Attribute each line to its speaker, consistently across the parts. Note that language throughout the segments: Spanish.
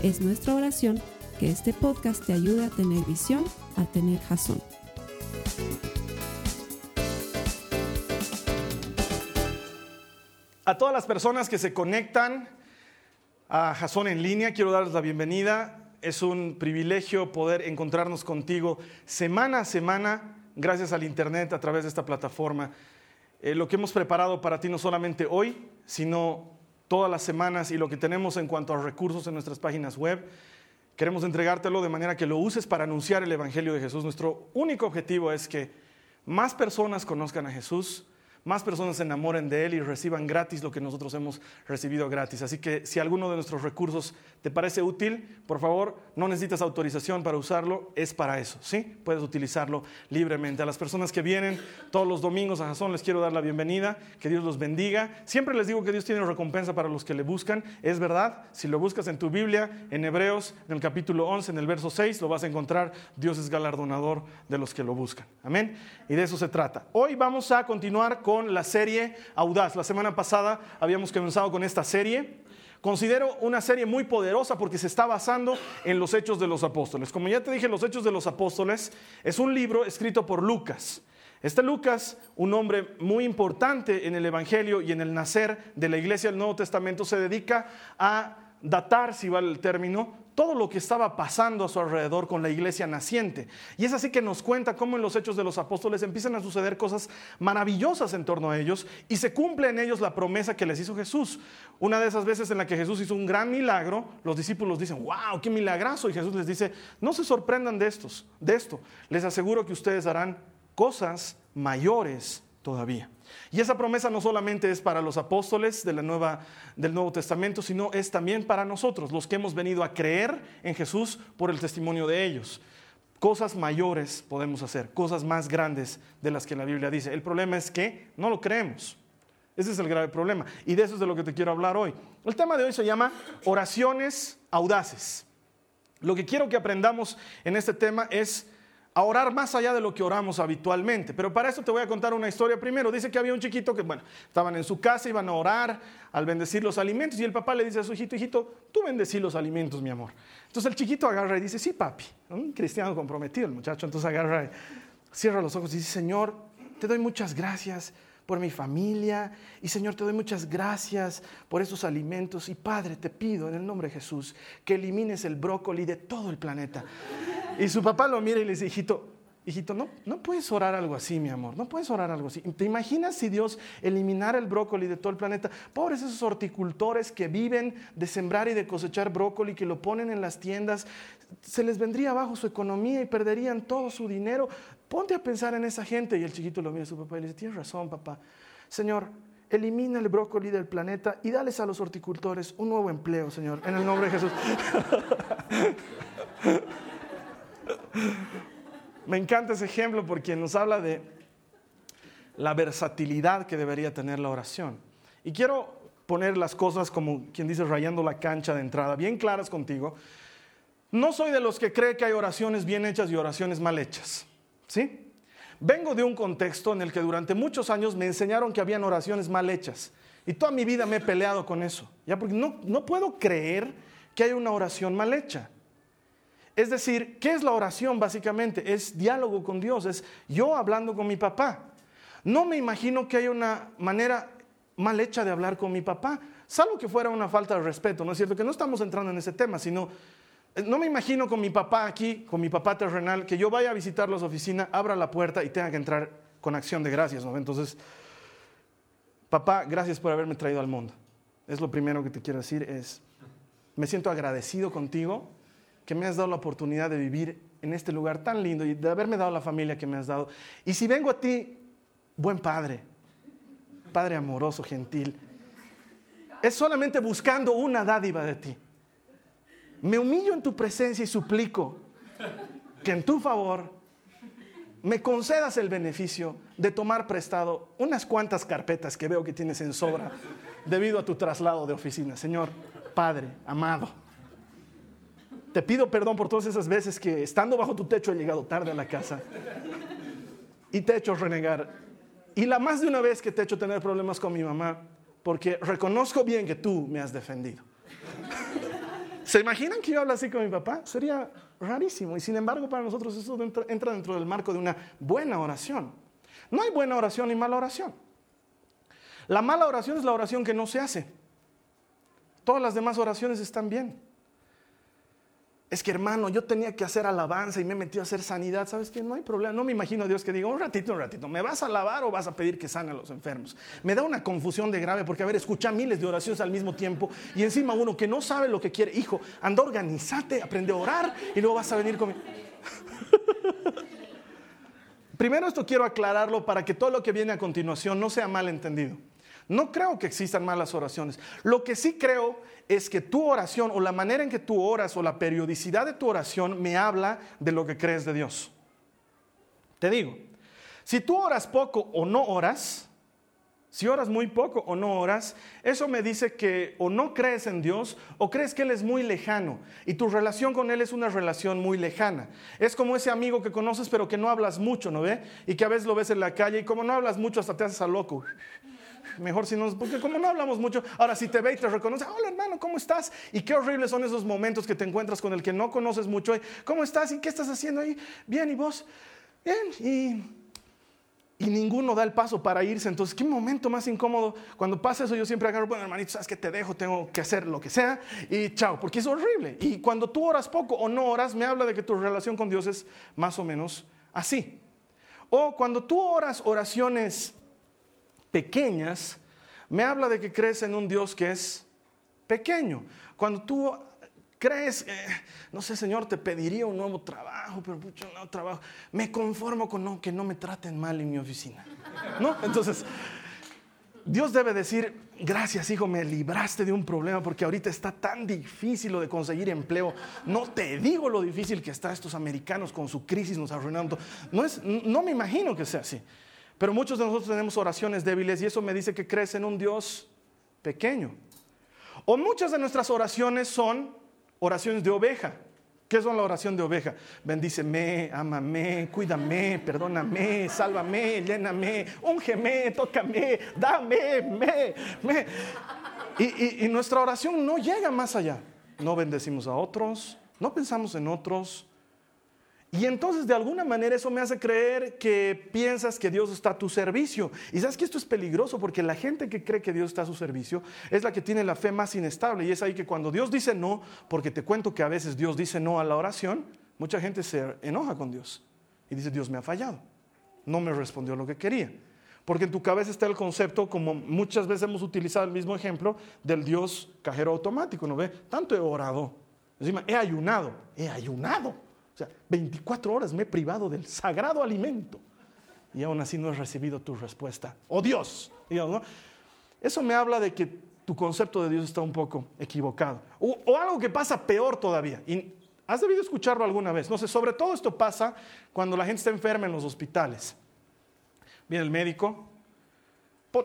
Speaker 1: Es nuestra oración que este podcast te ayude a tener visión, a tener jazón.
Speaker 2: A todas las personas que se conectan a Jazón en línea, quiero darles la bienvenida. Es un privilegio poder encontrarnos contigo semana a semana, gracias al Internet, a través de esta plataforma. Eh, lo que hemos preparado para ti no solamente hoy, sino todas las semanas y lo que tenemos en cuanto a recursos en nuestras páginas web. Queremos entregártelo de manera que lo uses para anunciar el Evangelio de Jesús. Nuestro único objetivo es que más personas conozcan a Jesús, más personas se enamoren de Él y reciban gratis lo que nosotros hemos recibido gratis. Así que si alguno de nuestros recursos te parece útil, por favor, no necesitas autorización para usarlo, es para eso, ¿sí? Puedes utilizarlo libremente. A las personas que vienen todos los domingos a Jason les quiero dar la bienvenida, que Dios los bendiga. Siempre les digo que Dios tiene recompensa para los que le buscan, es verdad, si lo buscas en tu Biblia, en Hebreos, en el capítulo 11, en el verso 6, lo vas a encontrar, Dios es galardonador de los que lo buscan. Amén. Y de eso se trata. Hoy vamos a continuar con la serie Audaz. La semana pasada habíamos comenzado con esta serie. Considero una serie muy poderosa porque se está basando en los hechos de los apóstoles. Como ya te dije, los hechos de los apóstoles es un libro escrito por Lucas. Este Lucas, un hombre muy importante en el Evangelio y en el nacer de la iglesia del Nuevo Testamento, se dedica a datar, si vale el término, todo lo que estaba pasando a su alrededor con la iglesia naciente. Y es así que nos cuenta cómo en los hechos de los apóstoles empiezan a suceder cosas maravillosas en torno a ellos y se cumple en ellos la promesa que les hizo Jesús. Una de esas veces en la que Jesús hizo un gran milagro, los discípulos dicen, wow, qué milagroso. Y Jesús les dice, no se sorprendan de, estos, de esto. Les aseguro que ustedes harán cosas mayores todavía. Y esa promesa no solamente es para los apóstoles de la del Nuevo Testamento, sino es también para nosotros, los que hemos venido a creer en Jesús por el testimonio de ellos. Cosas mayores podemos hacer, cosas más grandes de las que la Biblia dice. El problema es que no lo creemos. Ese es el grave problema. Y de eso es de lo que te quiero hablar hoy. El tema de hoy se llama oraciones audaces. Lo que quiero que aprendamos en este tema es a orar más allá de lo que oramos habitualmente. Pero para eso te voy a contar una historia primero. Dice que había un chiquito que, bueno, estaban en su casa, iban a orar al bendecir los alimentos y el papá le dice a su hijito, hijito, tú bendecí los alimentos, mi amor. Entonces el chiquito agarra y dice, sí, papi, un cristiano comprometido el muchacho, entonces agarra cierra los ojos y dice, Señor, te doy muchas gracias por mi familia. Y Señor, te doy muchas gracias por esos alimentos. Y Padre, te pido en el nombre de Jesús que elimines el brócoli de todo el planeta. Y su papá lo mira y le dice, hijito, hijito, no, no puedes orar algo así, mi amor, no puedes orar algo así. ¿Te imaginas si Dios eliminara el brócoli de todo el planeta? Pobres esos horticultores que viven de sembrar y de cosechar brócoli, que lo ponen en las tiendas, se les vendría abajo su economía y perderían todo su dinero. Ponte a pensar en esa gente. Y el chiquito lo mira a su papá y le dice, tienes razón, papá. Señor, elimina el brócoli del planeta y dales a los horticultores un nuevo empleo, Señor, en el nombre de Jesús. Me encanta ese ejemplo porque nos habla de la versatilidad que debería tener la oración. Y quiero poner las cosas como quien dice rayando la cancha de entrada, bien claras contigo. No soy de los que cree que hay oraciones bien hechas y oraciones mal hechas. ¿Sí? Vengo de un contexto en el que durante muchos años me enseñaron que habían oraciones mal hechas. Y toda mi vida me he peleado con eso. ¿ya? Porque no, no puedo creer que haya una oración mal hecha. Es decir, ¿qué es la oración básicamente? Es diálogo con Dios, es yo hablando con mi papá. No me imagino que haya una manera mal hecha de hablar con mi papá, salvo que fuera una falta de respeto, ¿no es cierto? Que no estamos entrando en ese tema, sino no me imagino con mi papá aquí, con mi papá terrenal, que yo vaya a visitar las oficinas, abra la puerta y tenga que entrar con acción de gracias, ¿no? Entonces, papá, gracias por haberme traído al mundo. Es lo primero que te quiero decir, es, me siento agradecido contigo que me has dado la oportunidad de vivir en este lugar tan lindo y de haberme dado la familia que me has dado. Y si vengo a ti, buen padre, padre amoroso, gentil, es solamente buscando una dádiva de ti. Me humillo en tu presencia y suplico que en tu favor me concedas el beneficio de tomar prestado unas cuantas carpetas que veo que tienes en sobra debido a tu traslado de oficina. Señor, Padre, amado, te pido perdón por todas esas veces que estando bajo tu techo he llegado tarde a la casa y te he hecho renegar. Y la más de una vez que te he hecho tener problemas con mi mamá, porque reconozco bien que tú me has defendido. ¿Se imaginan que yo hablo así con mi papá? Sería rarísimo. Y sin embargo, para nosotros eso entra dentro del marco de una buena oración. No hay buena oración ni mala oración. La mala oración es la oración que no se hace. Todas las demás oraciones están bien. Es que hermano, yo tenía que hacer alabanza y me metido a hacer sanidad. ¿Sabes qué? No hay problema. No me imagino a Dios que diga, un ratito, un ratito, ¿me vas a alabar o vas a pedir que sane a los enfermos? Me da una confusión de grave porque, a ver, escucha miles de oraciones al mismo tiempo y encima uno que no sabe lo que quiere. Hijo, anda, organizate, aprende a orar y luego vas a venir conmigo. Primero esto quiero aclararlo para que todo lo que viene a continuación no sea mal entendido. No creo que existan malas oraciones. Lo que sí creo es que tu oración o la manera en que tú oras o la periodicidad de tu oración me habla de lo que crees de Dios. Te digo, si tú oras poco o no oras, si oras muy poco o no oras, eso me dice que o no crees en Dios o crees que Él es muy lejano y tu relación con Él es una relación muy lejana. Es como ese amigo que conoces pero que no hablas mucho, ¿no ve? Y que a veces lo ves en la calle y como no hablas mucho hasta te haces a loco mejor si no, porque como no hablamos mucho, ahora si te ve y te reconoce, hola hermano, ¿cómo estás? Y qué horribles son esos momentos que te encuentras con el que no conoces mucho. ¿Cómo estás? ¿Y qué estás haciendo ahí? Bien, ¿y vos? Bien, y, y ninguno da el paso para irse. Entonces, qué momento más incómodo. Cuando pasa eso, yo siempre agarro, bueno, hermanito, sabes que te dejo, tengo que hacer lo que sea y chao, porque es horrible. Y cuando tú oras poco o no oras, me habla de que tu relación con Dios es más o menos así. O cuando tú oras oraciones pequeñas, me habla de que crees en un Dios que es pequeño. Cuando tú crees, no sé, Señor, te pediría un nuevo trabajo, pero mucho nuevo trabajo, me conformo con que no me traten mal en mi oficina. ¿No? Entonces, Dios debe decir, gracias hijo, me libraste de un problema porque ahorita está tan difícil lo de conseguir empleo. No te digo lo difícil que está estos americanos con su crisis nos arruinando. No, es, no me imagino que sea así. Pero muchos de nosotros tenemos oraciones débiles y eso me dice que crees en un Dios pequeño. O muchas de nuestras oraciones son oraciones de oveja. ¿Qué son la oración de oveja? Bendíceme, ámame, cuídame, perdóname, sálvame, lléname, úngeme, tócame, dame, me, me. Y, y nuestra oración no llega más allá. No bendecimos a otros, no pensamos en otros, y entonces de alguna manera eso me hace creer que piensas que Dios está a tu servicio. Y sabes que esto es peligroso porque la gente que cree que Dios está a su servicio es la que tiene la fe más inestable. Y es ahí que cuando Dios dice no, porque te cuento que a veces Dios dice no a la oración, mucha gente se enoja con Dios y dice Dios me ha fallado, no me respondió lo que quería. Porque en tu cabeza está el concepto, como muchas veces hemos utilizado el mismo ejemplo, del Dios cajero automático, ¿no ve? Tanto he orado, encima he ayunado, he ayunado o sea, 24 horas me he privado del sagrado alimento y aún así no he recibido tu respuesta. ¡Oh Dios! Eso me habla de que tu concepto de Dios está un poco equivocado. O, algo que pasa peor todavía. Has debido escucharlo alguna vez. No sé, sobre todo esto pasa cuando la gente está enferma en los hospitales. Viene el médico,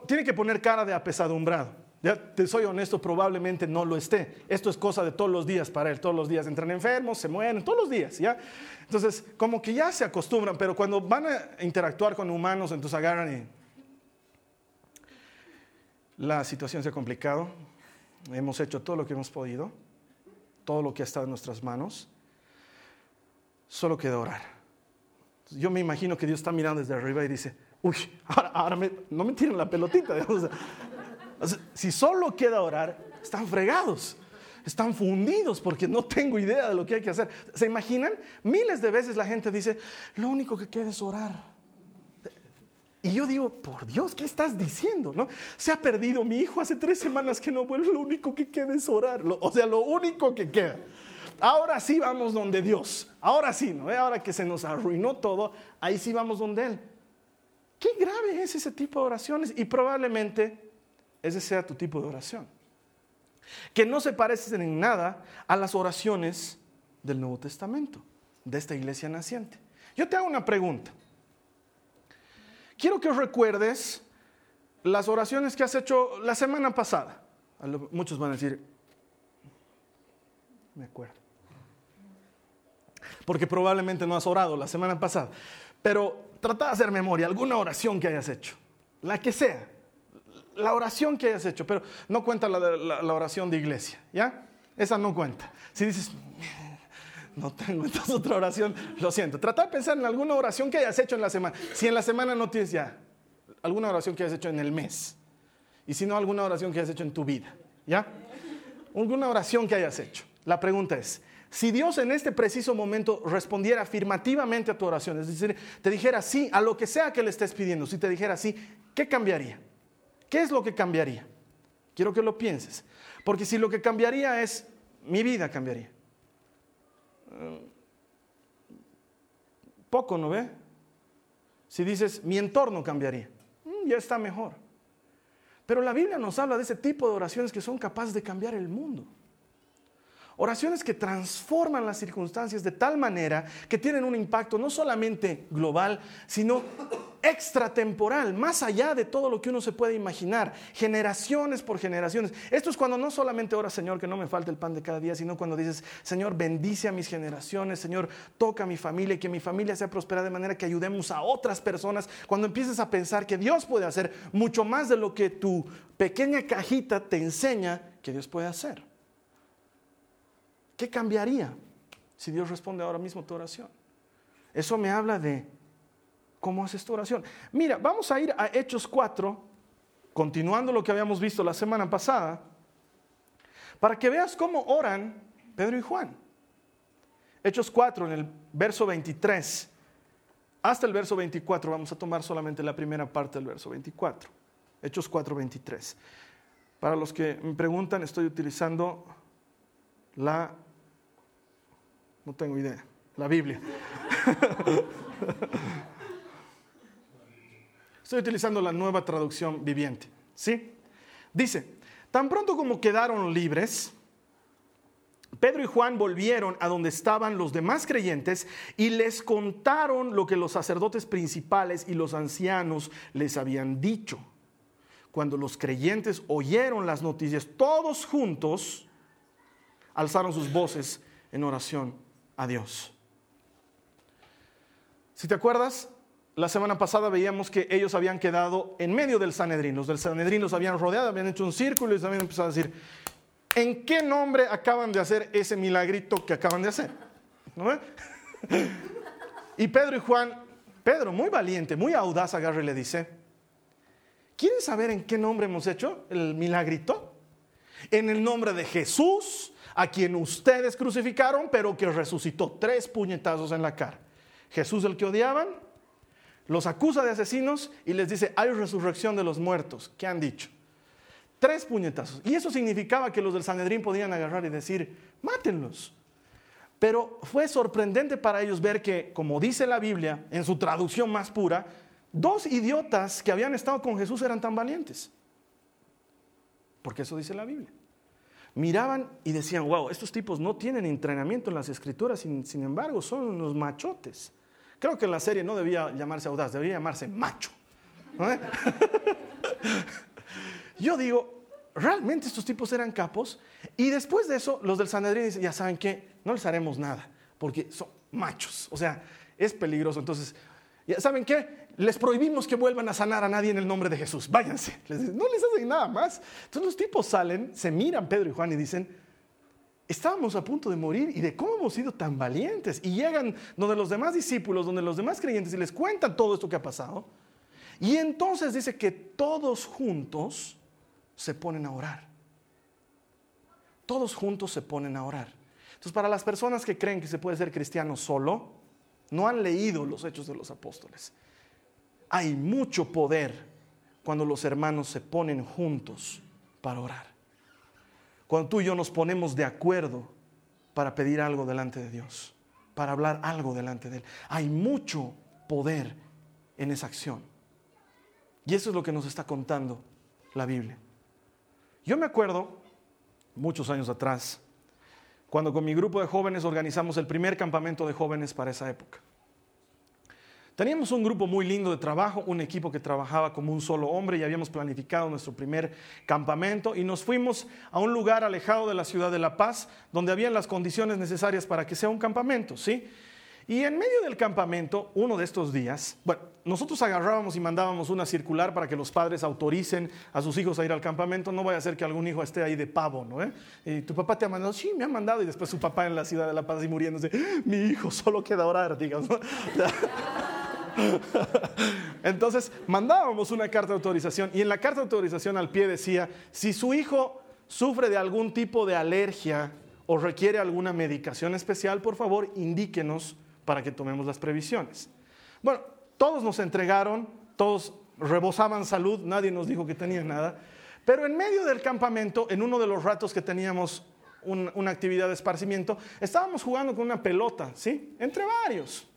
Speaker 2: tiene que poner cara de apesadumbrado. Ya te soy honesto, probablemente no lo esté. Esto es cosa de todos los días para él. Todos los días entran enfermos, se mueren, todos los días, ¿ya? Entonces, como que ya se acostumbran, pero cuando van a interactuar con humanos, entonces agarran y... La situación se ha complicado. Hemos hecho todo lo que hemos podido, todo lo que ha estado en nuestras manos. Solo queda orar. Yo me imagino que Dios está mirando desde arriba y dice, uy, ahora, no me tiren la pelotita. si solo queda orar, están fregados. Están fundidos porque no tengo idea de lo que hay que hacer. ¿Se imaginan? Miles de veces la gente dice, lo único que queda es orar. Y yo digo, por Dios, ¿qué estás diciendo? ¿No? Se ha perdido mi hijo hace tres semanas que no vuelve, lo único que queda es orar. O sea, lo único que queda. Ahora sí vamos donde Dios. Ahora sí, ¿no? Ahora que se nos arruinó todo, ahí sí vamos donde Él. Qué grave es ese tipo de oraciones y probablemente ese sea tu tipo de oración. que no se parecen en nada a las oraciones del Nuevo Testamento, de esta iglesia naciente. Yo te hago una pregunta. Quiero que recuerdes las oraciones que has hecho la semana pasada. Muchos van a decir, me acuerdo. Porque probablemente no has orado la semana pasada. Pero trata de hacer memoria, alguna oración que hayas hecho, la que sea, la oración que hayas hecho, pero no cuenta la, oración de iglesia, ¿ya? Esa no cuenta. Si dices, no tengo entonces otra oración, lo siento. Trata de pensar en alguna oración que hayas hecho en la semana. Si en la semana no tienes ya, alguna oración que hayas hecho en el mes. Y si no, alguna oración que hayas hecho en tu vida. ¿Ya? Alguna oración que hayas hecho. La pregunta es, si Dios en este preciso momento respondiera afirmativamente a tu oración, es decir, te dijera sí a lo que sea que le estés pidiendo, si te dijera sí, ¿qué cambiaría? ¿Qué es lo que cambiaría? Quiero que lo pienses. Porque si lo que cambiaría es, mi vida cambiaría. Poco, ¿no ve? Si dices, mi entorno cambiaría, mm, ya está mejor. Pero la Biblia nos habla de ese tipo de oraciones que son capaces de cambiar el mundo. Oraciones que transforman las circunstancias de tal manera que tienen un impacto no solamente global, sino extratemporal, más allá de todo lo que uno se puede imaginar, generaciones por generaciones. Esto es cuando no solamente oras, Señor, que no me falte el pan de cada día, sino cuando dices, Señor, bendice a mis generaciones, Señor, toca a mi familia que mi familia sea prosperada de manera que ayudemos a otras personas. Cuando empieces a pensar que Dios puede hacer mucho más de lo que tu pequeña cajita te enseña que Dios puede hacer. ¿Qué cambiaría si Dios responde ahora mismo tu oración? Eso me habla de cómo haces tu oración. Mira, vamos a ir a Hechos 4, continuando lo que habíamos visto la semana pasada, para que veas cómo oran Pedro y Juan. Hechos 4, en el verso 23, hasta el verso 24, vamos a tomar solamente la primera parte del verso 24. Hechos 4, 23. Para los que me preguntan, estoy utilizando la, no tengo idea, la Biblia. Estoy utilizando la nueva traducción viviente. ¿Sí? Dice, tan pronto como quedaron libres, Pedro y Juan volvieron a donde estaban los demás creyentes y les contaron lo que los sacerdotes principales y los ancianos les habían dicho. Cuando los creyentes oyeron las noticias, todos juntos alzaron sus voces en oración a Dios. Si te acuerdas, la semana pasada veíamos que ellos habían quedado en medio del Sanedrín. Los del Sanedrín los habían rodeado, habían hecho un círculo y les habían a decir, ¿en qué nombre acaban de hacer ese milagrito que acaban de hacer? y Pedro y Juan, Pedro, muy valiente, muy audaz, agarre y le dice, ¿quieren saber en qué nombre hemos hecho el milagrito? En el nombre de Jesús, a quien ustedes crucificaron, pero que resucitó tres puñetazos en la cara. Jesús el que odiaban, los acusa de asesinos y les dice, hay resurrección de los muertos. ¿Qué han dicho? Tres puñetazos. Y eso significaba que los del Sanedrín podían agarrar y decir, mátenlos. Pero fue sorprendente para ellos ver que, como dice la Biblia, en su traducción más pura, dos idiotas que habían estado con Jesús eran tan valientes. Porque eso dice la Biblia miraban y decían, wow, estos tipos no tienen entrenamiento en las escrituras, sin, embargo son unos machotes. Creo que la serie no debía llamarse audaz, debería llamarse macho. Yo digo, realmente estos tipos eran capos y después de eso los del Sanedrín dicen, ya saben que no les haremos nada porque son machos, o sea, es peligroso. Entonces, ¿ya saben qué? les prohibimos que vuelvan a sanar a nadie en el nombre de Jesús. Váyanse. no les hacen nada más. Entonces los tipos salen, se miran Pedro y Juan y dicen, estábamos a punto de morir y de cómo hemos sido tan valientes. Y llegan donde los demás discípulos, donde los demás creyentes y les cuentan todo esto que ha pasado. Y entonces dice que todos juntos se ponen a orar. Todos juntos se ponen a orar. Entonces para las personas que creen que se puede ser cristiano solo, no han leído los hechos de los apóstoles. Hay mucho poder cuando los hermanos se ponen juntos para orar. Cuando tú y yo nos ponemos de acuerdo para pedir algo delante de Dios, para hablar algo delante de Él. Hay mucho poder en esa acción. Y eso es lo que nos está contando la Biblia. Yo me acuerdo muchos años atrás, cuando con mi grupo de jóvenes organizamos el primer campamento de jóvenes para esa época. Teníamos un grupo muy lindo de trabajo, un equipo que trabajaba como un solo hombre y habíamos planificado nuestro primer campamento y nos fuimos a un lugar alejado de la ciudad de La Paz, donde habían las condiciones necesarias para que sea un campamento, ¿sí? Y en medio del campamento, uno de estos días, bueno, nosotros agarrábamos y mandábamos una circular para que los padres autoricen a sus hijos a ir al campamento. No vaya a ser que algún hijo esté ahí de pavo, ¿no? ¿Eh? Y tu papá te ha mandado, sí, me ha mandado. Y después su papá en la ciudad de La Paz y muriéndose, mi hijo solo queda orar, digamos. Entonces mandábamos una carta de autorización y en la carta de autorización al pie decía, si su hijo sufre de algún tipo de alergia o requiere alguna medicación especial, por favor indíquenos para que tomemos las previsiones. Bueno, todos nos entregaron, todos rebosaban salud, nadie nos dijo que tenía nada, pero en medio del campamento, en uno de los ratos que teníamos una actividad de esparcimiento, estábamos jugando con una pelota, ¿sí? Entre varios.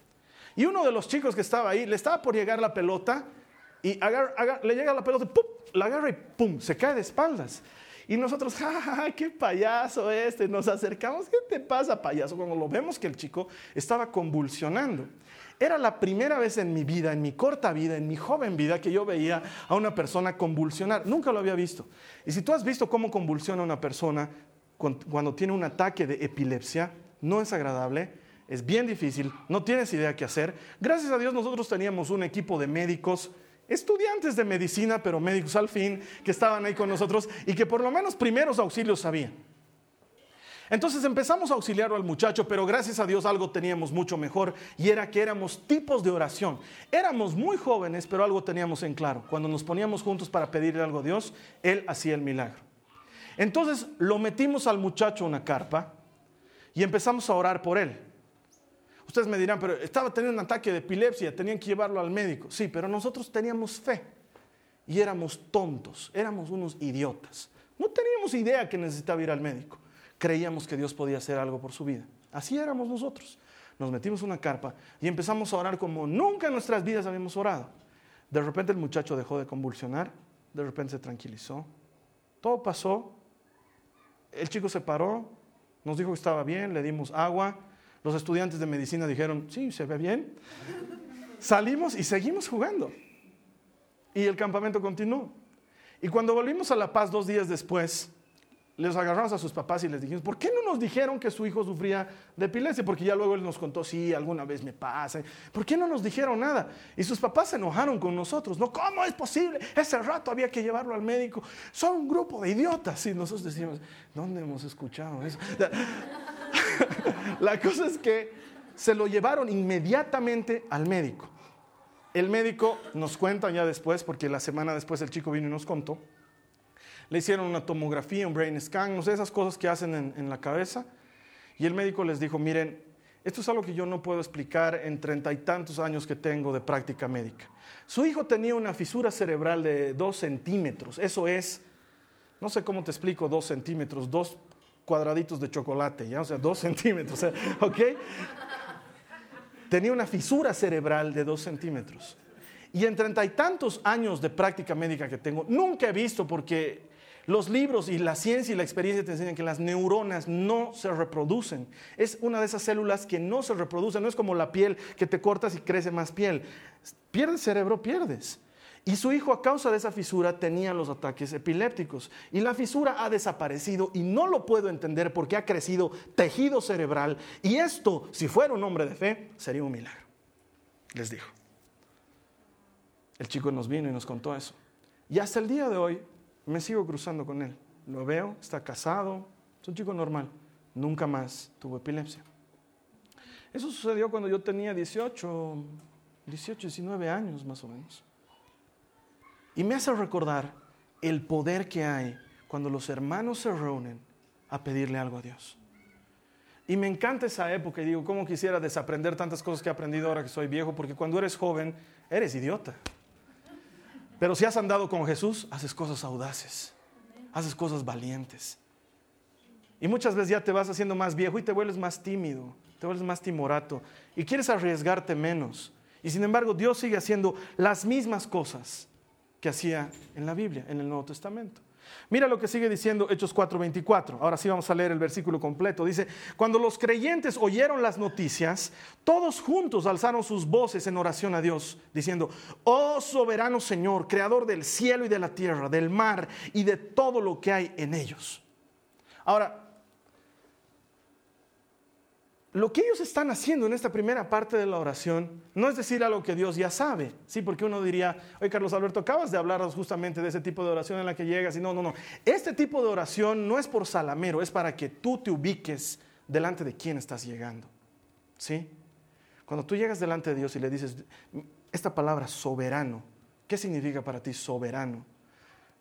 Speaker 2: Y uno de los chicos que estaba ahí, le estaba por llegar la pelota y le llega la pelota, ¡pum! la agarra y ¡pum! se cae de espaldas. Y nosotros, ¡ja, qué payaso este! Nos acercamos, ¿qué te pasa, payaso? Cuando lo vemos que el chico estaba convulsionando. Era la primera vez en mi vida, en mi corta vida, en mi joven vida, que yo veía a una persona convulsionar. Nunca lo había visto. Y si tú has visto cómo convulsiona una persona cuando tiene un ataque de epilepsia, no es agradable, es bien difícil, no tienes idea qué hacer. Gracias a Dios nosotros teníamos un equipo de médicos estudiantes de medicina, pero médicos al fin, que estaban ahí con nosotros y que por lo menos primeros auxilios sabían. Entonces empezamos a auxiliar al muchacho, pero gracias a Dios algo teníamos mucho mejor y era que éramos tipos de oración. Éramos muy jóvenes, pero algo teníamos en claro. Cuando nos poníamos juntos para pedirle algo a Dios, Él hacía el milagro. Entonces lo metimos al muchacho a una carpa y empezamos a orar por él. Ustedes me dirán, pero estaba teniendo un ataque de epilepsia, tenían que llevarlo al médico. Sí, pero nosotros teníamos fe y éramos tontos, éramos unos idiotas. No teníamos idea que necesitaba ir al médico. Creíamos que Dios podía hacer algo por su vida. Así éramos nosotros. Nos metimos una carpa y empezamos a orar como nunca en nuestras vidas habíamos orado. De repente el muchacho dejó de convulsionar, de repente se tranquilizó. Todo pasó. El chico se paró, nos dijo que estaba bien, le dimos agua, los estudiantes de medicina dijeron, sí, se ve bien. Salimos y seguimos jugando. Y el campamento continuó. Y cuando volvimos a La Paz dos días después, les agarramos a sus papás y les dijimos, ¿por qué no nos dijeron que su hijo sufría de epilepsia? Porque ya luego él nos contó, sí, alguna vez me pasa. ¿Por qué no nos dijeron nada? Y sus papás se enojaron con nosotros. No, ¿cómo es posible? Ese rato había que llevarlo al médico. Son un grupo de idiotas. Y nosotros decimos, ¿dónde hemos escuchado eso? La cosa es que se lo llevaron inmediatamente al médico. El médico nos cuenta ya después, porque la semana después el chico vino y nos contó. Le hicieron una tomografía, un brain scan, no sé, esas cosas que hacen en, en la cabeza. Y el médico les dijo, miren, esto es algo que yo no puedo explicar en treinta y tantos años que tengo de práctica médica. Su hijo tenía una fisura cerebral de dos centímetros. Eso es, no sé cómo te explico, dos centímetros, dos cuadraditos de chocolate, ¿ya? O sea, dos centímetros, ¿ok? Tenía una fisura cerebral de dos centímetros. Y en treinta y tantos años de práctica médica que tengo, nunca he visto, porque los libros y la ciencia y la experiencia te enseñan que las neuronas no se reproducen. Es una de esas células que no se reproducen, no es como la piel que te cortas y crece más piel. Pierdes cerebro, pierdes. Y su hijo a causa de esa fisura tenía los ataques epilépticos. Y la fisura ha desaparecido y no lo puedo entender porque ha crecido tejido cerebral. Y esto, si fuera un hombre de fe, sería un milagro. Les dijo. El chico nos vino y nos contó eso. Y hasta el día de hoy me sigo cruzando con él. Lo veo, está casado, es un chico normal. Nunca más tuvo epilepsia. Eso sucedió cuando yo tenía 18, 18, 19 años más o menos. Y me hace recordar el poder que hay cuando los hermanos se reúnen a pedirle algo a Dios. Y me encanta esa época y digo, ¿cómo quisiera desaprender tantas cosas que he aprendido ahora que soy viejo? Porque cuando eres joven, eres idiota. Pero si has andado con Jesús, haces cosas audaces, haces cosas valientes. Y muchas veces ya te vas haciendo más viejo y te vuelves más tímido, te vuelves más timorato y quieres arriesgarte menos. Y sin embargo, Dios sigue haciendo las mismas cosas que hacía en la Biblia, en el Nuevo Testamento. Mira lo que sigue diciendo Hechos 4:24. Ahora sí vamos a leer el versículo completo. Dice, cuando los creyentes oyeron las noticias, todos juntos alzaron sus voces en oración a Dios, diciendo, oh soberano Señor, creador del cielo y de la tierra, del mar y de todo lo que hay en ellos. Ahora, lo que ellos están haciendo en esta primera parte de la oración no es decir algo que Dios ya sabe, sí, porque uno diría, oye Carlos Alberto, acabas de hablar justamente de ese tipo de oración en la que llegas y no, no, no, este tipo de oración no es por salamero, es para que tú te ubiques delante de quién estás llegando, sí. Cuando tú llegas delante de Dios y le dices, esta palabra soberano, ¿qué significa para ti soberano?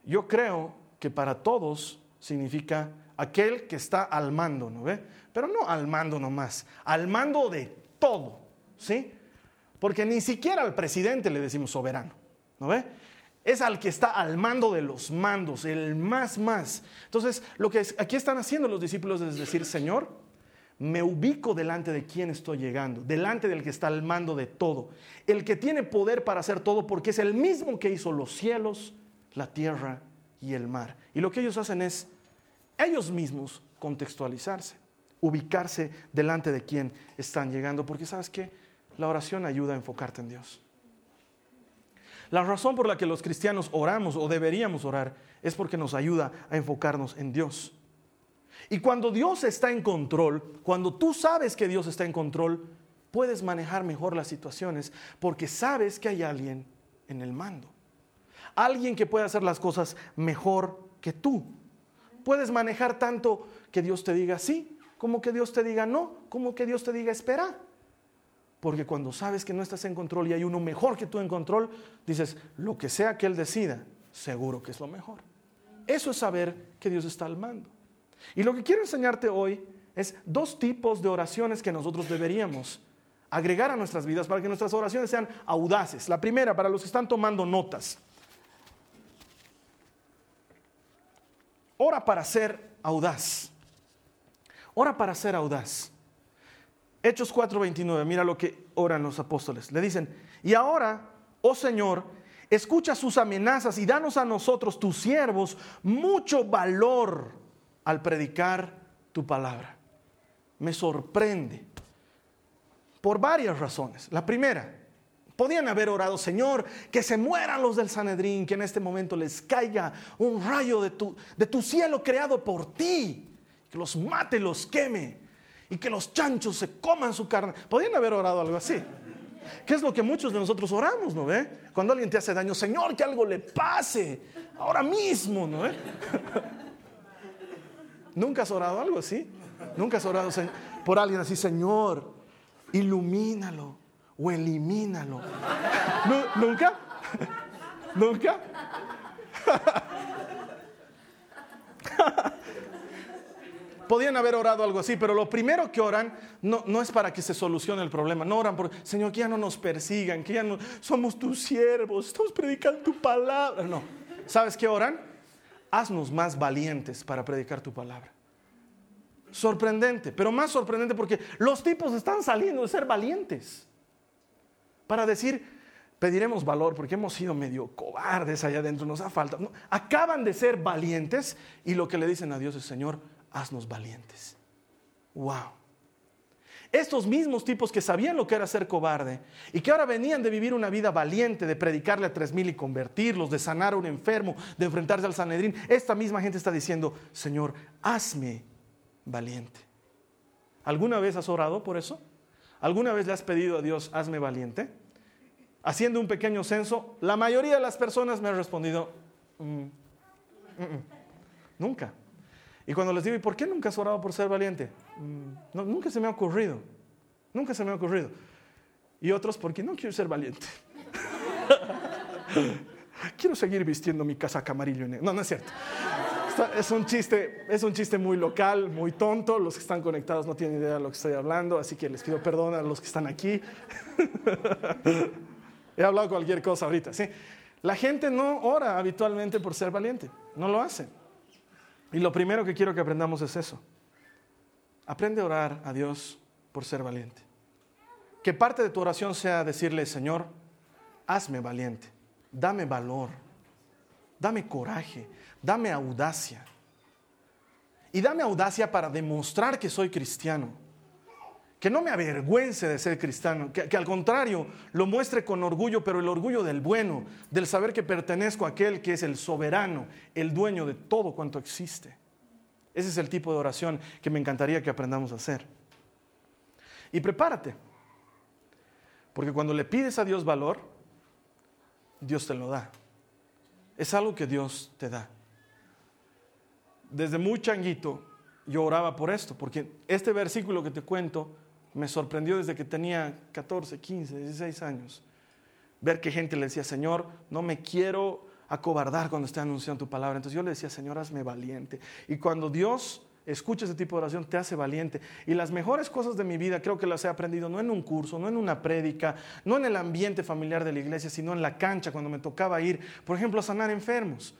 Speaker 2: Yo creo que para todos significa aquel que está al mando, ¿no ve? Pero no al mando nomás, al mando de todo, ¿sí? Porque ni siquiera al presidente le decimos soberano, ¿no ve? Es al que está al mando de los mandos, el más más. Entonces, lo que aquí están haciendo los discípulos es decir, Señor, me ubico delante de quien estoy llegando, delante del que está al mando de todo, el que tiene poder para hacer todo porque es el mismo que hizo los cielos, la tierra y el mar. Y lo que ellos hacen es ellos mismos contextualizarse, ubicarse delante de quien están llegando, porque sabes que la oración ayuda a enfocarte en Dios. La razón por la que los cristianos oramos o deberíamos orar es porque nos ayuda a enfocarnos en Dios. Y cuando Dios está en control, cuando tú sabes que Dios está en control, puedes manejar mejor las situaciones porque sabes que hay alguien en el mando. Alguien que puede hacer las cosas mejor que tú puedes manejar tanto que Dios te diga sí, como que Dios te diga no, como que Dios te diga espera. Porque cuando sabes que no estás en control y hay uno mejor que tú en control, dices, lo que sea que Él decida, seguro que es lo mejor. Eso es saber que Dios está al mando. Y lo que quiero enseñarte hoy es dos tipos de oraciones que nosotros deberíamos agregar a nuestras vidas para que nuestras oraciones sean audaces. La primera, para los que están tomando notas. Ora para ser audaz. Ora para ser audaz. Hechos 4:29, mira lo que oran los apóstoles. Le dicen, y ahora, oh Señor, escucha sus amenazas y danos a nosotros, tus siervos, mucho valor al predicar tu palabra. Me sorprende por varias razones. La primera, Podían haber orado, Señor, que se mueran los del Sanedrín, que en este momento les caiga un rayo de tu, cielo creado por ti, que los mate, los queme y que los chanchos se coman su carne. Podían haber orado algo así. ¿Qué es lo que muchos de nosotros oramos, no ve? Cuando alguien te hace daño, Señor, que algo le pase ahora mismo, ¿no ve? ¿Nunca has orado algo así? ¿Nunca has orado por alguien así, Señor, ilumínalo? O elimínalo. ¿Nunca? ¿Nunca? Podían haber orado algo así, pero lo primero que oran no, no, es para que se solucione el problema. No oran por, Señor, que ya no nos persigan, que ya no somos tus siervos, estamos predicando tu palabra. No. ¿Sabes qué oran? Haznos más valientes para predicar tu palabra. Sorprendente, pero más sorprendente porque los tipos están saliendo de ser valientes para decir, pediremos valor porque hemos sido medio cobardes allá adentro, nos ha faltado. acaban de ser valientes y lo que le dicen a Dios es, Señor, haznos valientes. Wow. Estos mismos tipos que sabían lo que era ser cobarde y que ahora venían de vivir una vida valiente, de predicarle a tres mil y convertirlos, de sanar a un enfermo, de enfrentarse al Sanedrín, esta misma gente está diciendo, Señor, hazme valiente. ¿Alguna vez has orado por eso? ¿Alguna vez le has pedido a Dios, hazme valiente? Haciendo un pequeño censo, la mayoría de las personas me han respondido, mm, mm, mm, nunca. Y cuando les digo, ¿y por qué nunca has orado por ser valiente? nunca se me ha ocurrido, nunca se me ha ocurrido. Y otros, porque no quiero ser valiente. quiero seguir vistiendo mi casaca amarillo. No, no es cierto es un chiste, es un chiste muy local, muy tonto. Los que están conectados no tienen idea de lo que estoy hablando, así que les pido perdón a los que están aquí. He hablado cualquier cosa ahorita, sí. La gente no ora habitualmente por ser valiente, no lo hace. Y lo primero que quiero que aprendamos es eso. Aprende a orar a Dios por ser valiente. Que parte de tu oración sea decirle, Señor, hazme valiente, dame valor dame coraje, dame audacia. Y dame audacia para demostrar que soy cristiano. Que no me avergüence de ser cristiano, que, al contrario lo muestre con orgullo, pero el orgullo del bueno, del saber que pertenezco a aquel que es el soberano, el dueño de todo cuanto existe. Ese es el tipo de oración que me encantaría que aprendamos a hacer. Y prepárate, porque cuando le pides a Dios valor, Dios te lo da. Es algo que Dios te da desde muy changuito yo oraba por esto, porque este versículo que te cuento me sorprendió desde que tenía 14, 15, 16 años. Ver que gente le decía, Señor, no me quiero acobardar cuando esté anunciando tu palabra. Entonces yo le decía, Señor, hazme valiente. Y cuando Dios escucha ese tipo de oración, te hace valiente. Y las mejores cosas de mi vida creo que las he aprendido no en un curso, no en una prédica, no en el ambiente familiar de la iglesia, sino en la cancha, cuando me tocaba ir, por ejemplo, a sanar enfermos.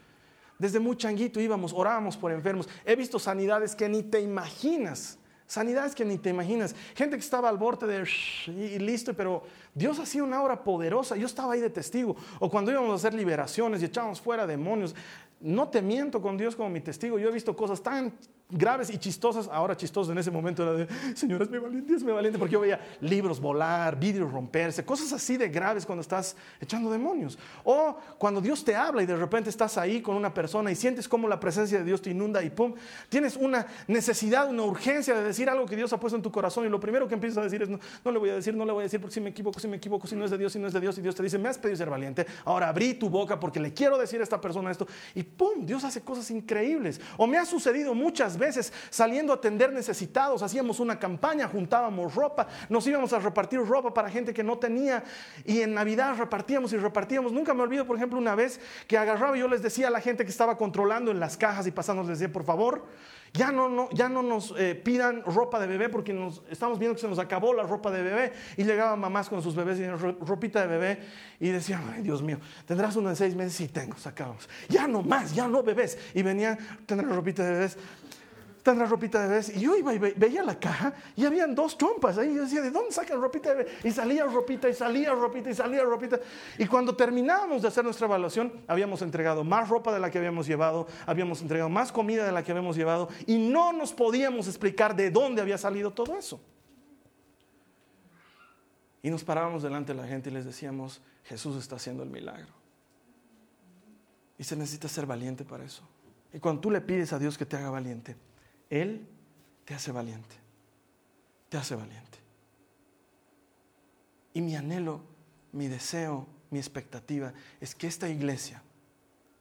Speaker 2: Desde muy changuito íbamos, orábamos por enfermos. He visto sanidades que ni te imaginas. Sanidades que ni te imaginas. Gente que estaba al borde de y listo, pero Dios hacía una obra poderosa. Yo estaba ahí de testigo. O cuando íbamos a hacer liberaciones y echábamos fuera demonios. No te miento con Dios como mi testigo. Yo he visto cosas tan graves y chistosas, ahora chistosas en ese momento era de, Señor, es mi valiente, es mi valiente, porque yo veía libros volar, vidrios romperse, cosas así de graves cuando estás echando demonios. O cuando Dios te habla y de repente estás ahí con una persona y sientes como la presencia de Dios te inunda y pum, tienes una necesidad, una urgencia de decir algo que Dios ha puesto en tu corazón y lo primero que empiezas a decir es, no, no le voy a decir, no le voy a decir porque si me equivoco, si me equivoco, si no es de Dios, si no es de Dios, y Dios te dice, me has pedido ser valiente, ahora abrí tu boca porque le quiero decir a esta persona esto y pum, Dios hace cosas increíbles. O me ha sucedido muchas veces saliendo a atender necesitados, hacíamos una campaña, juntábamos ropa, nos íbamos a repartir ropa para gente que no tenía y en Navidad repartíamos y repartíamos. Nunca me olvido, por ejemplo, una vez que agarraba y yo les decía a la gente que estaba controlando en las cajas y pasando, les decía, por favor, ya no, no, ya no nos eh, pidan ropa de bebé porque nos, estamos viendo que se nos acabó la ropa de bebé. Y llegaban mamás con sus bebés y ropita de bebé y decían, ay Dios mío, ¿tendrás uno de seis meses? Sí, tengo, sacamos. Ya no más, ya no bebés. Y venían, tendrás ropita de bebés la ropita de bebés. Y yo iba y veía la caja y habían dos chompas ahí. Yo decía, ¿de dónde sacan ropita de bebé? Y salía ropita, y salía ropita, y salía ropita. Y cuando terminábamos de hacer nuestra evaluación, habíamos entregado más ropa de la que habíamos llevado, habíamos entregado más comida de la que habíamos llevado, y no nos podíamos explicar de dónde había salido todo eso. Y nos parábamos delante de la gente y les decíamos, Jesús está haciendo el milagro. Y se necesita ser valiente para eso. Y cuando tú le pides a Dios que te haga valiente, él te hace valiente, te hace valiente. Y mi anhelo, mi deseo, mi expectativa es que esta iglesia,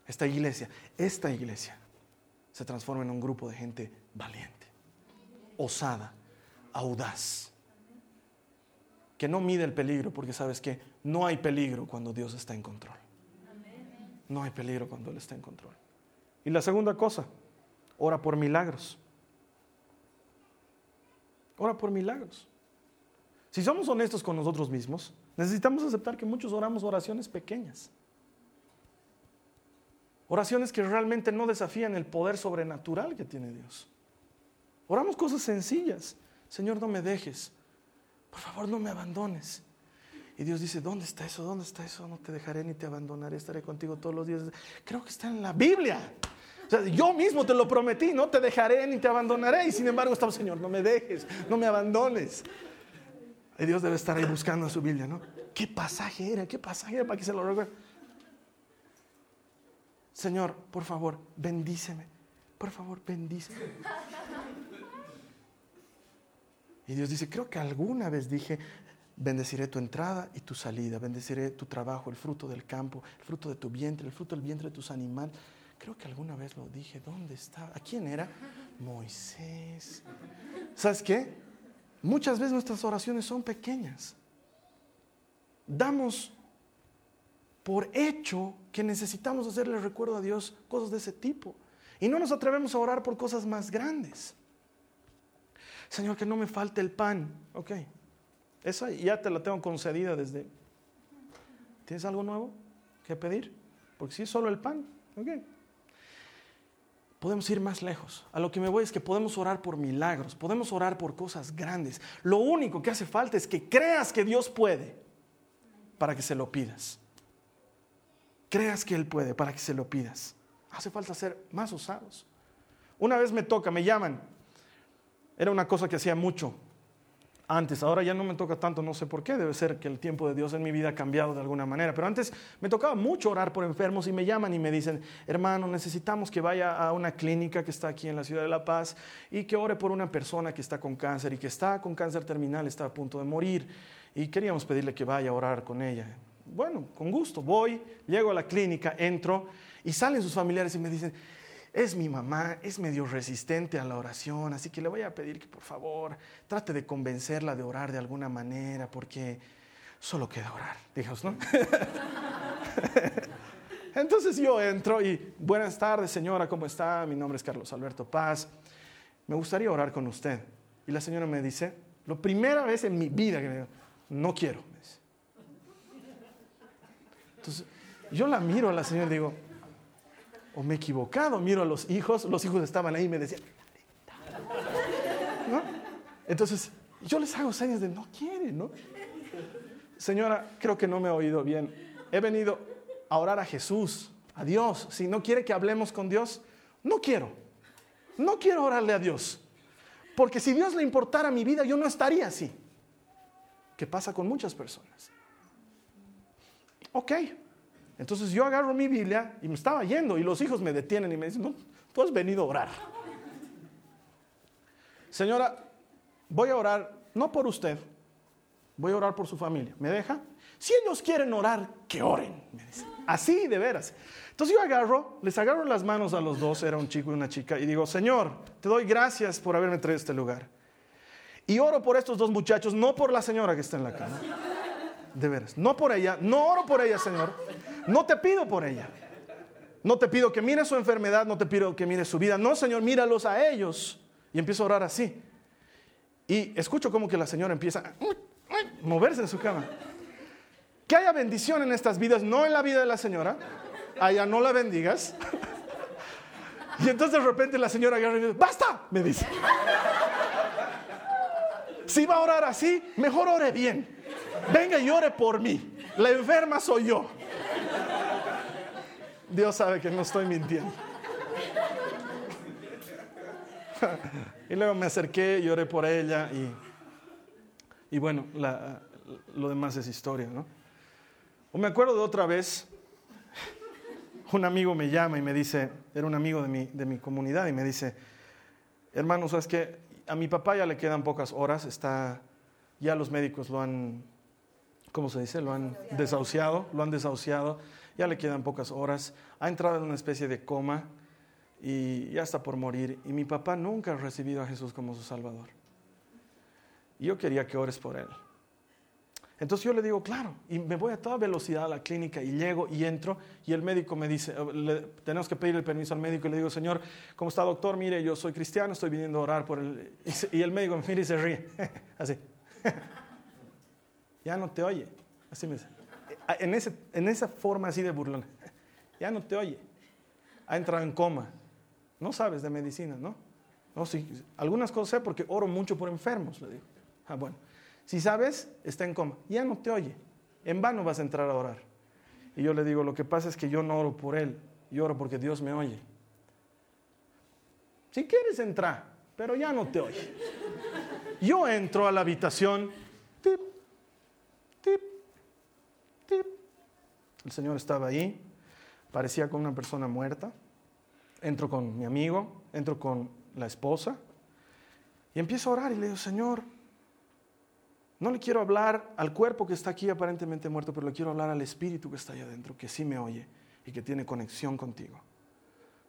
Speaker 2: esta iglesia, esta iglesia se transforme en un grupo de gente valiente, osada, audaz, que no mide el peligro, porque sabes que no hay peligro cuando Dios está en control. No hay peligro cuando Él está en control. Y la segunda cosa, ora por milagros. Ora por milagros. Si somos honestos con nosotros mismos, necesitamos aceptar que muchos oramos oraciones pequeñas. Oraciones que realmente no desafían el poder sobrenatural que tiene Dios. Oramos cosas sencillas. Señor, no me dejes. Por favor, no me abandones. Y Dios dice, ¿dónde está eso? ¿Dónde está eso? No te dejaré ni te abandonaré, estaré contigo todos los días. Creo que está en la Biblia yo mismo te lo prometí, no te dejaré ni te abandonaré. Y sin embargo estaba, Señor, no me dejes, no me abandones. Y Dios debe estar ahí buscando su Biblia, ¿no? ¿Qué pasaje era? ¿Qué pasaje era para que se lo recuerde? Señor, por favor, bendíceme. Por favor, bendíceme. Y Dios dice, creo que alguna vez dije, bendeciré tu entrada y tu salida, bendeciré tu trabajo, el fruto del campo, el fruto de tu vientre, el fruto del vientre de tus animales. Creo que alguna vez lo dije. ¿Dónde estaba? ¿A quién era? Moisés. ¿Sabes qué? Muchas veces nuestras oraciones son pequeñas. Damos por hecho que necesitamos hacerle recuerdo a Dios cosas de ese tipo. Y no nos atrevemos a orar por cosas más grandes. Señor, que no me falte el pan. Ok. Esa ya te la tengo concedida desde... ¿Tienes algo nuevo que pedir? Porque si solo el pan. Ok podemos ir más lejos. A lo que me voy es que podemos orar por milagros, podemos orar por cosas grandes. Lo único que hace falta es que creas que Dios puede para que se lo pidas. creas que Él puede, para que se lo pidas. Hace falta ser más osados. Una vez me toca, me llaman. Era una cosa que hacía mucho antes. Ahora ya no me toca tanto, no sé por qué. Debe ser que el tiempo de Dios en mi vida ha cambiado de alguna manera. Pero antes me tocaba mucho orar por enfermos y me llaman y me dicen, hermano, necesitamos que vaya a una clínica que está aquí en la ciudad de La Paz y que ore por una persona que está con cáncer y que está con cáncer terminal, está a punto de morir. Y queríamos pedirle que vaya a orar con ella. Bueno, con gusto, voy, llego a la clínica, entro y salen sus familiares y me dicen, es mi mamá, es medio resistente a la oración, así que le voy a pedir que por favor trate de convencerla de orar de alguna manera, porque solo queda orar, dijos, ¿no? Entonces yo entro y, buenas tardes señora, ¿cómo está? Mi nombre es Carlos Alberto Paz, me gustaría orar con usted. Y la señora me dice, lo primera vez en mi vida que me no quiero. Entonces yo la miro a la señora y digo, o me he equivocado, miro a los hijos, los hijos estaban ahí y me decían, ¿no? Entonces, yo les hago señas de no quiere, ¿no? Señora, creo que no me ha oído bien. He venido a orar a Jesús, a Dios. Si no quiere que hablemos con Dios, no quiero. No quiero orarle a Dios. Porque si Dios le importara mi vida, yo no estaría así. ¿Qué pasa con muchas personas? Ok, entonces yo agarro mi Biblia y me estaba yendo y los hijos me detienen y me dicen, no, tú has venido a orar. Señora, voy a orar no por usted, voy a orar por su familia. ¿Me deja? Si ellos quieren orar, que oren. Me dice. Así de veras. Entonces yo agarro, les agarro las manos a los dos, era un chico y una chica, y digo, Señor, te doy gracias por haberme traído a este lugar. Y oro por estos dos muchachos, no por la señora que está en la cama. De veras, no por ella, no oro por ella, Señor. No te pido por ella. No te pido que mire su enfermedad, no te pido que mire su vida. No, Señor, míralos a ellos. Y empiezo a orar así. Y escucho como que la señora empieza a moverse en su cama. Que haya bendición en estas vidas, no en la vida de la señora. Allá no la bendigas. Y entonces de repente la señora agarra y dice, basta, me dice. Si va a orar así, mejor ore bien. Venga y ore por mí. La enferma soy yo. Dios sabe que no estoy mintiendo. y luego me acerqué, lloré por ella y, y bueno, lo demás es historia, ¿no? O me acuerdo de otra vez, un amigo me llama y me dice, era un amigo de mi, de mi comunidad y me dice, hermano, ¿sabes qué? A mi papá ya le quedan pocas horas, está, ya los médicos lo han, ¿cómo se dice? Lo han desahuciado, lo han desahuciado ya le quedan pocas horas, ha entrado en una especie de coma y ya está por morir. Y mi papá nunca ha recibido a Jesús como su Salvador. Y yo quería que ores por él. Entonces yo le digo, claro, y me voy a toda velocidad a la clínica y llego y entro y el médico me dice, tenemos que pedir el permiso al médico y le digo, señor, ¿cómo está doctor? Mire, yo soy cristiano, estoy viniendo a orar por él. Y, el médico me mira y se ríe, así. ya no te oye, así me dice en, ese, en esa forma así de burlón, ya no te oye, ha entrado en coma, no sabes de medicina, ¿no? No, sí, algunas cosas sé porque oro mucho por enfermos, le digo. Ah, bueno, si sabes, está en coma, ya no te oye, en vano vas a entrar a orar. Y yo le digo, lo que pasa es que yo no oro por él, yo oro porque Dios me oye. Si quieres entrar, pero ya no te oye. Yo entro a la habitación, el Señor estaba ahí, parecía con una persona muerta. Entro con mi amigo, entro con la esposa y empiezo a orar y le digo, Señor, no le quiero hablar al cuerpo que está aquí aparentemente muerto, pero le quiero hablar al espíritu que está ahí adentro, que sí me oye y que tiene conexión contigo.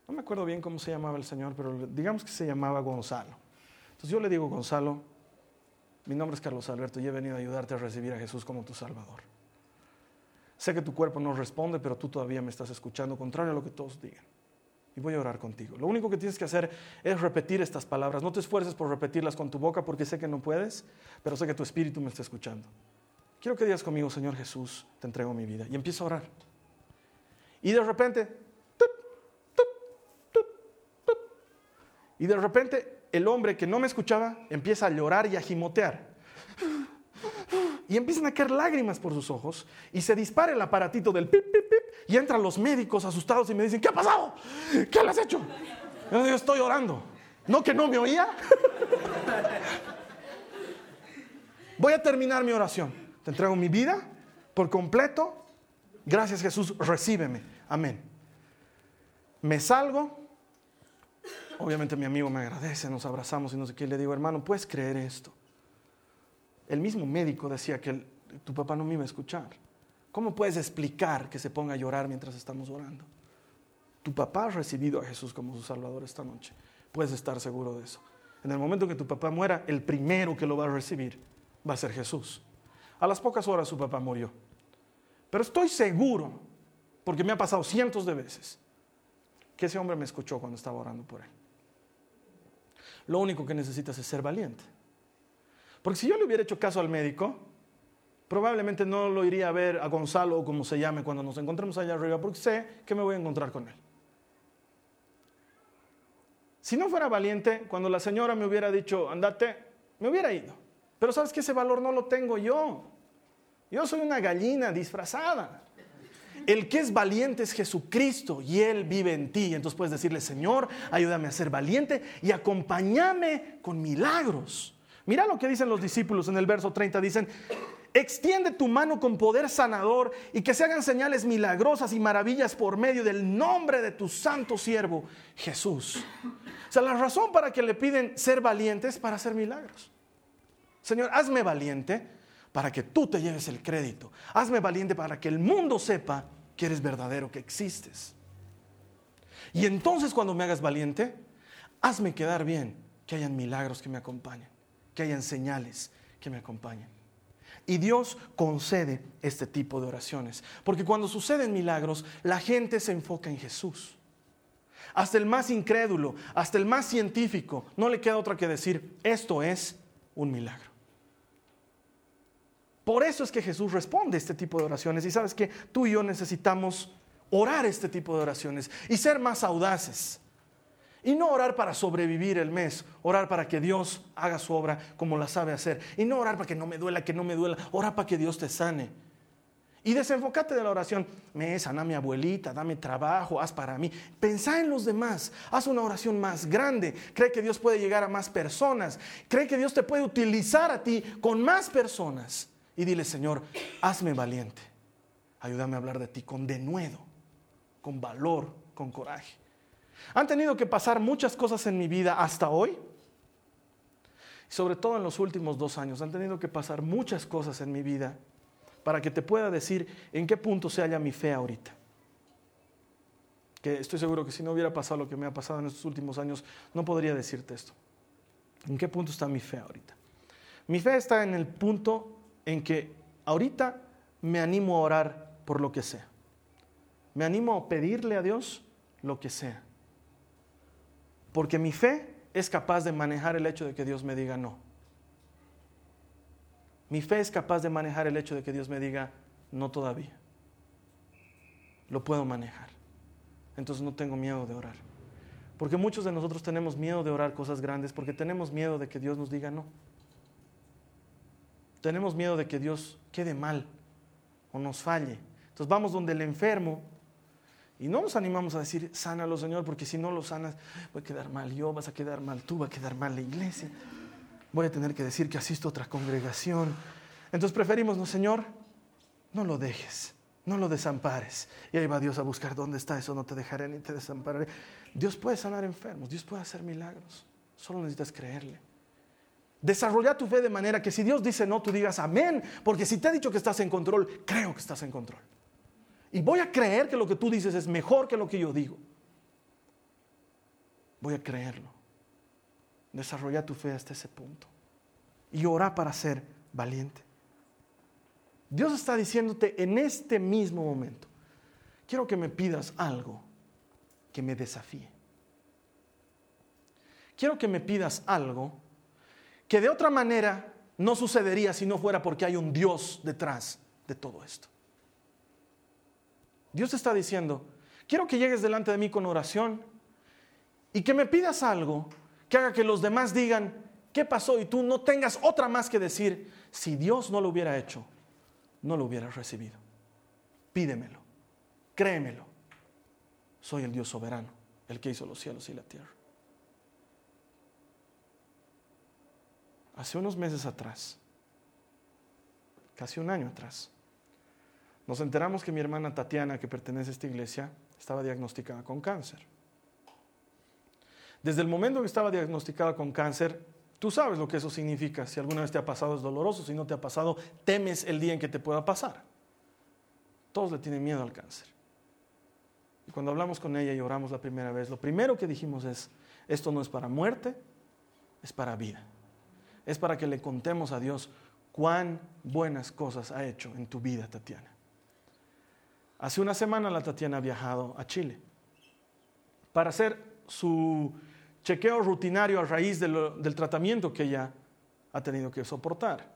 Speaker 2: No me acuerdo bien cómo se llamaba el Señor, pero digamos que se llamaba Gonzalo. Entonces yo le digo, Gonzalo, mi nombre es Carlos Alberto y he venido a ayudarte a recibir a Jesús como tu Salvador. Sé que tu cuerpo no responde, pero tú todavía me estás escuchando, contrario a lo que todos digan. Y voy a orar contigo. Lo único que tienes que hacer es repetir estas palabras. No te esfuerces por repetirlas con tu boca porque sé que no puedes, pero sé que tu espíritu me está escuchando. Quiero que digas conmigo, Señor Jesús, te entrego mi vida. Y empiezo a orar. Y de repente, y de repente el hombre que no me escuchaba empieza a llorar y a gimotear y empiezan a caer lágrimas por sus ojos y se dispara el aparatito del pip, pip, pip Y entran los médicos asustados y me dicen, ¿qué ha pasado? ¿Qué le has hecho? Yo estoy orando. ¿No que no me oía? Voy a terminar mi oración. Te entrego mi vida por completo. Gracias Jesús, recíbeme. Amén. Me salgo. Obviamente mi amigo me agradece, nos abrazamos y no sé qué. Le digo, hermano, ¿puedes creer esto? El mismo médico decía que tu papá no me iba a escuchar. ¿Cómo puedes explicar que se ponga a llorar mientras estamos orando? Tu papá ha recibido a Jesús como su Salvador esta noche. Puedes estar seguro de eso. En el momento que tu papá muera, el primero que lo va a recibir va a ser Jesús. A las pocas horas su papá murió. Pero estoy seguro, porque me ha pasado cientos de veces, que ese hombre me escuchó cuando estaba orando por él. Lo único que necesitas es ser valiente. Porque si yo le hubiera hecho caso al médico, probablemente no lo iría a ver a Gonzalo o como se llame cuando nos encontremos allá arriba, porque sé que me voy a encontrar con él. Si no fuera valiente, cuando la señora me hubiera dicho, andate, me hubiera ido. Pero sabes que ese valor no lo tengo yo. Yo soy una gallina disfrazada. El que es valiente es Jesucristo y Él vive en ti. Entonces puedes decirle, Señor, ayúdame a ser valiente y acompáñame con milagros. Mira lo que dicen los discípulos en el verso 30. Dicen, extiende tu mano con poder sanador y que se hagan señales milagrosas y maravillas por medio del nombre de tu santo siervo, Jesús. O sea, la razón para que le piden ser valientes es para hacer milagros. Señor, hazme valiente para que tú te lleves el crédito. Hazme valiente para que el mundo sepa que eres verdadero, que existes. Y entonces cuando me hagas valiente, hazme quedar bien, que hayan milagros que me acompañen, que hayan señales que me acompañen. Y Dios concede este tipo de oraciones, porque cuando suceden milagros, la gente se enfoca en Jesús. Hasta el más incrédulo, hasta el más científico, no le queda otra que decir, esto es un milagro. Por eso es que Jesús responde este tipo de oraciones. Y sabes que tú y yo necesitamos orar este tipo de oraciones y ser más audaces. Y no orar para sobrevivir el mes, orar para que Dios haga su obra como la sabe hacer. Y no orar para que no me duela, que no me duela, orar para que Dios te sane. Y desenfocate de la oración. Me sana mi abuelita, dame trabajo, haz para mí. Pensá en los demás. Haz una oración más grande. Cree que Dios puede llegar a más personas. Cree que Dios te puede utilizar a ti con más personas y dile, Señor, hazme valiente. Ayúdame a hablar de ti con denuedo, con valor, con coraje. Han tenido que pasar muchas cosas en mi vida hasta hoy, sobre todo en los últimos dos años. Han tenido que pasar muchas cosas en mi vida para que te pueda decir en qué punto se halla mi fe ahorita. Que estoy seguro que si no hubiera pasado lo que me ha pasado en estos últimos años, no podría decirte esto. ¿En qué punto está mi fe ahorita? Mi fe está en el punto en que ahorita me animo a orar por lo que sea. Me animo a pedirle a Dios lo que sea. Porque mi fe es capaz de manejar el hecho de que Dios me diga no. Mi fe es capaz de manejar el hecho de que Dios me diga no todavía. Lo puedo manejar. Entonces no tengo miedo de orar. Porque muchos de nosotros tenemos miedo de orar cosas grandes porque tenemos miedo de que Dios nos diga no tenemos miedo de que Dios quede mal o nos falle. Entonces vamos donde el enfermo y no nos animamos a decir, sánalo Señor, porque si no lo sanas, voy a quedar mal yo, vas a quedar mal tú, va a quedar mal la iglesia. Voy a tener que decir que asisto a otra congregación. Entonces preferimos, no Señor, no lo dejes, no lo desampares. Y ahí va Dios a buscar dónde está eso, no te dejaré ni te desampararé. Dios puede sanar enfermos, Dios puede hacer milagros. Solo necesitas creerle. Desarrolla tu fe de manera que si Dios dice no, tú digas amén, porque si te ha dicho que estás en control, creo que estás en control. Y voy a creer que lo que tú dices es mejor que lo que yo digo. Voy a creerlo. Desarrolla tu fe hasta ese punto. Y ora para ser valiente. Dios está diciéndote en este mismo momento, quiero que me pidas algo que me desafíe. Quiero que me pidas algo que de otra manera no sucedería si no fuera porque hay un Dios detrás de todo esto. Dios está diciendo, quiero que llegues delante de mí con oración y que me pidas algo que haga que los demás digan, ¿qué pasó? Y tú no tengas otra más que decir, si Dios no lo hubiera hecho, no lo hubieras recibido. Pídemelo. Créemelo. Soy el Dios soberano, el que hizo los cielos y la tierra. Hace unos meses atrás, casi un año atrás, nos enteramos que mi hermana Tatiana, que pertenece a esta iglesia, estaba diagnosticada con cáncer. Desde el momento que estaba diagnosticada con cáncer, tú sabes lo que eso significa. Si alguna vez te ha pasado es doloroso, si no te ha pasado, temes el día en que te pueda pasar. Todos le tienen miedo al cáncer. Y cuando hablamos con ella y oramos la primera vez, lo primero que dijimos es, esto no es para muerte, es para vida. Es para que le contemos a Dios cuán buenas cosas ha hecho en tu vida, Tatiana. Hace una semana la Tatiana ha viajado a Chile para hacer su chequeo rutinario a raíz del tratamiento que ella ha tenido que soportar.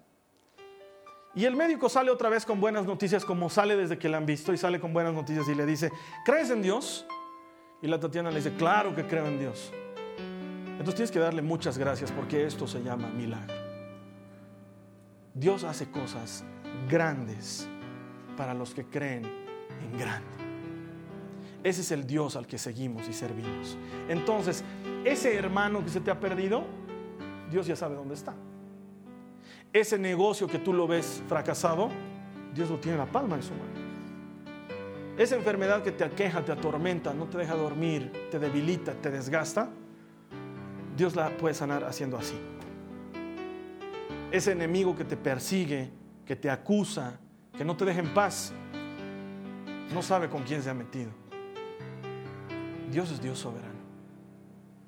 Speaker 2: Y el médico sale otra vez con buenas noticias como sale desde que la han visto y sale con buenas noticias y le dice, ¿crees en Dios? Y la Tatiana le dice, claro que creo en Dios. Entonces tienes que darle muchas gracias porque esto se llama milagro. Dios hace cosas grandes para los que creen en grande. Ese es el Dios al que seguimos y servimos. Entonces, ese hermano que se te ha perdido, Dios ya sabe dónde está. Ese negocio que tú lo ves fracasado, Dios lo tiene en la palma de su mano. Esa enfermedad que te aqueja, te atormenta, no te deja dormir, te debilita, te desgasta, Dios la puede sanar haciendo así. Ese enemigo que te persigue, que te acusa, que no te deja en paz, no sabe con quién se ha metido. Dios es Dios soberano.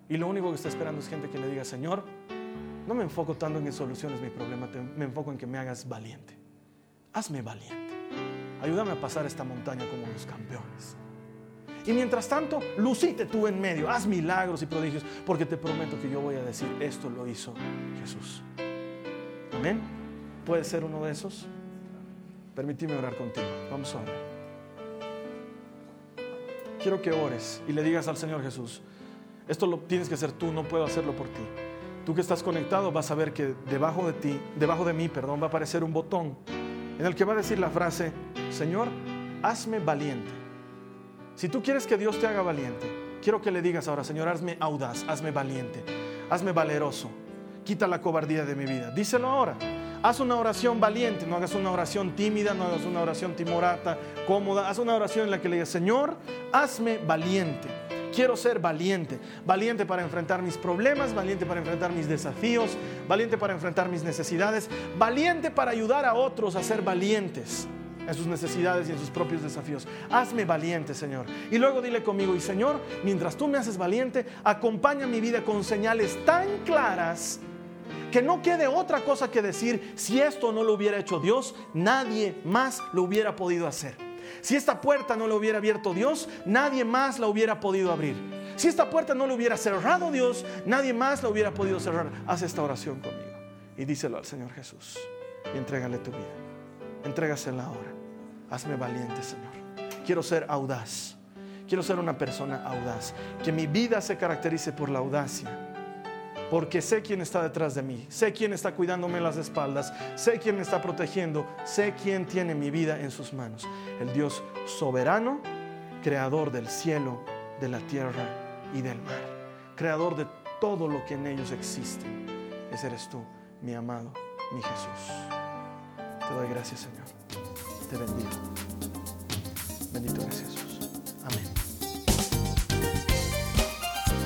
Speaker 2: Y lo único que está esperando es gente que le diga, Señor, no me enfoco tanto en que soluciones mi problema, me enfoco en que me hagas valiente. Hazme valiente. Ayúdame a pasar esta montaña como los campeones. Y mientras tanto, lucite tú en medio, haz milagros y prodigios, porque te prometo que yo voy a decir, esto lo hizo Jesús. Amén. ¿Puede ser uno de esos? Permíteme orar contigo. Vamos a orar quiero que ores y le digas al Señor Jesús, esto lo tienes que hacer tú, no puedo hacerlo por ti. Tú que estás conectado vas a ver que debajo de ti, debajo de mí, perdón, va a aparecer un botón en el que va a decir la frase, Señor, hazme valiente. Si tú quieres que Dios te haga valiente, quiero que le digas ahora, Señor, hazme audaz, hazme valiente, hazme valeroso, quita la cobardía de mi vida. Díselo ahora. Haz una oración valiente, no hagas una oración tímida, no hagas una oración timorata, cómoda. Haz una oración en la que le digas, Señor, hazme valiente. Quiero ser valiente, valiente para enfrentar mis problemas, valiente para enfrentar mis desafíos, valiente para enfrentar mis necesidades, valiente para ayudar a otros a ser valientes en sus necesidades y en sus propios desafíos. Hazme valiente, Señor. Y luego dile conmigo, y Señor, mientras tú me haces valiente, acompaña mi vida con señales tan claras que no quede otra cosa que decir, si esto no lo hubiera hecho Dios, nadie más lo hubiera podido hacer. Si esta puerta no la hubiera abierto Dios, nadie más la hubiera podido abrir. Si esta puerta no la hubiera cerrado Dios, nadie más la hubiera podido cerrar. Haz esta oración conmigo y díselo al Señor Jesús y entrégale tu vida. Entrégasela ahora. Hazme valiente, Señor. Quiero ser audaz. Quiero ser una persona audaz. Que mi vida se caracterice por la audacia porque sé quién está detrás de mí, sé quién está cuidándome las espaldas, sé quién me está protegiendo, sé quién tiene mi vida en sus manos. El Dios soberano, creador del cielo, de la tierra y del mar, creador de todo lo que en ellos existe. Ese eres tú, mi amado, mi Jesús. Te doy gracias, Señor. Te bendigo. Bendito eres.